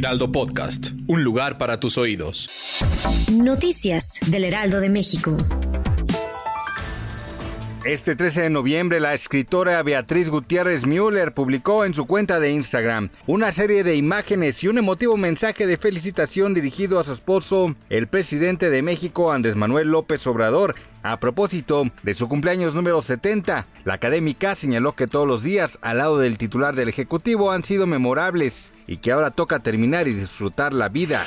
Heraldo Podcast, un lugar para tus oídos. Noticias del Heraldo de México. Este 13 de noviembre, la escritora Beatriz Gutiérrez Müller publicó en su cuenta de Instagram una serie de imágenes y un emotivo mensaje de felicitación dirigido a su esposo, el presidente de México, Andrés Manuel López Obrador, a propósito de su cumpleaños número 70, la académica señaló que todos los días al lado del titular del Ejecutivo han sido memorables y que ahora toca terminar y disfrutar la vida.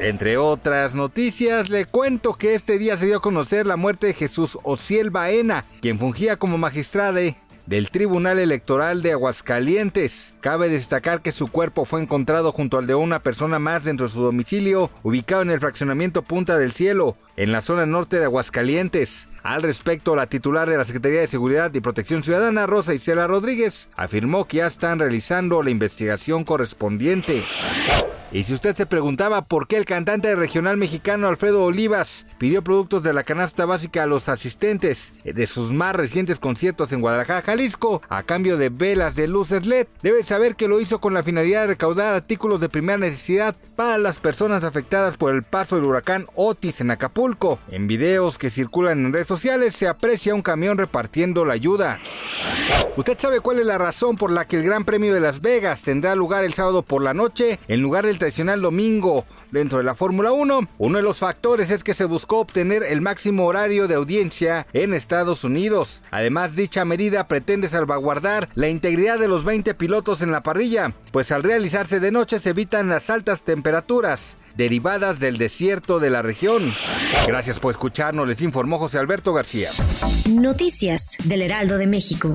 Entre otras noticias, le cuento que este día se dio a conocer la muerte de Jesús Ociel Baena, quien fungía como magistrada del Tribunal Electoral de Aguascalientes. Cabe destacar que su cuerpo fue encontrado junto al de una persona más dentro de su domicilio, ubicado en el fraccionamiento Punta del Cielo, en la zona norte de Aguascalientes. Al respecto, la titular de la Secretaría de Seguridad y Protección Ciudadana, Rosa Isela Rodríguez, afirmó que ya están realizando la investigación correspondiente. Y si usted se preguntaba por qué el cantante regional mexicano Alfredo Olivas pidió productos de la canasta básica a los asistentes de sus más recientes conciertos en Guadalajara, Jalisco, a cambio de velas de luces LED, debe saber que lo hizo con la finalidad de recaudar artículos de primera necesidad para las personas afectadas por el paso del huracán Otis en Acapulco. En videos que circulan en redes sociales se aprecia un camión repartiendo la ayuda. ¿Usted sabe cuál es la razón por la que el Gran Premio de Las Vegas tendrá lugar el sábado por la noche en lugar del tradicional domingo dentro de la Fórmula 1? Uno de los factores es que se buscó obtener el máximo horario de audiencia en Estados Unidos. Además, dicha medida pretende salvaguardar la integridad de los 20 pilotos en la parrilla, pues al realizarse de noche se evitan las altas temperaturas derivadas del desierto de la región. Gracias por escucharnos, les informó José Alberto García. Noticias del Heraldo de México.